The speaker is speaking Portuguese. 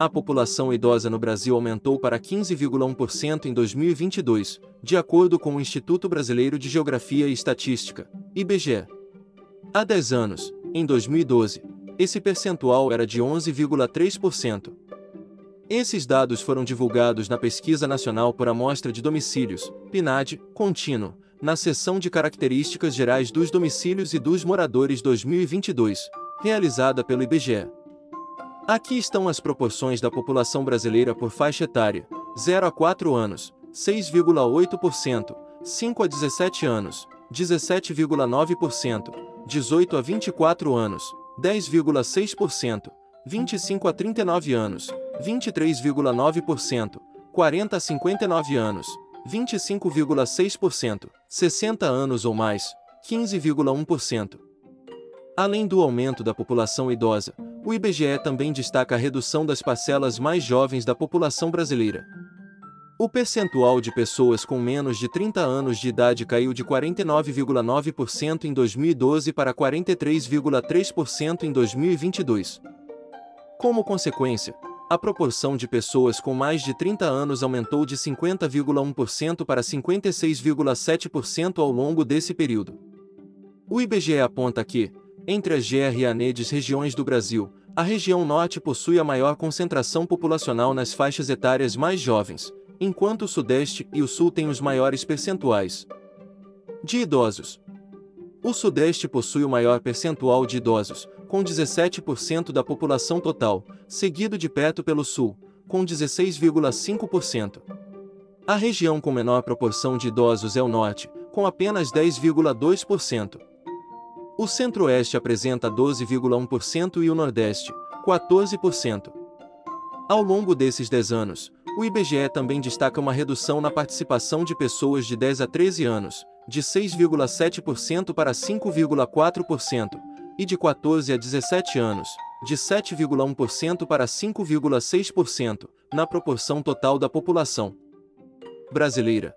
a população idosa no Brasil aumentou para 15,1% em 2022, de acordo com o Instituto Brasileiro de Geografia e Estatística, IBGE. Há 10 anos, em 2012, esse percentual era de 11,3%. Esses dados foram divulgados na Pesquisa Nacional por Amostra de Domicílios, PNAD, contínuo, na seção de Características Gerais dos Domicílios e dos Moradores 2022, realizada pelo IBGE. Aqui estão as proporções da população brasileira por faixa etária: 0 a 4 anos, 6,8%, 5 a 17 anos, 17,9%, 18 a 24 anos, 10,6%, 25 a 39 anos, 23,9%, 40 a 59 anos, 25,6%, 60 anos ou mais, 15,1%. Além do aumento da população idosa, o IBGE também destaca a redução das parcelas mais jovens da população brasileira. O percentual de pessoas com menos de 30 anos de idade caiu de 49,9% em 2012 para 43,3% em 2022. Como consequência, a proporção de pessoas com mais de 30 anos aumentou de 50,1% para 56,7% ao longo desse período. O IBGE aponta que, entre as GRANEDs regiões do Brasil, a região norte possui a maior concentração populacional nas faixas etárias mais jovens, enquanto o sudeste e o sul têm os maiores percentuais de idosos. O sudeste possui o maior percentual de idosos, com 17% da população total, seguido de perto pelo sul, com 16,5%. A região com menor proporção de idosos é o norte, com apenas 10,2%. O centro-oeste apresenta 12,1% e o nordeste, 14%. Ao longo desses 10 anos, o IBGE também destaca uma redução na participação de pessoas de 10 a 13 anos, de 6,7% para 5,4%, e de 14 a 17 anos, de 7,1% para 5,6%, na proporção total da população brasileira.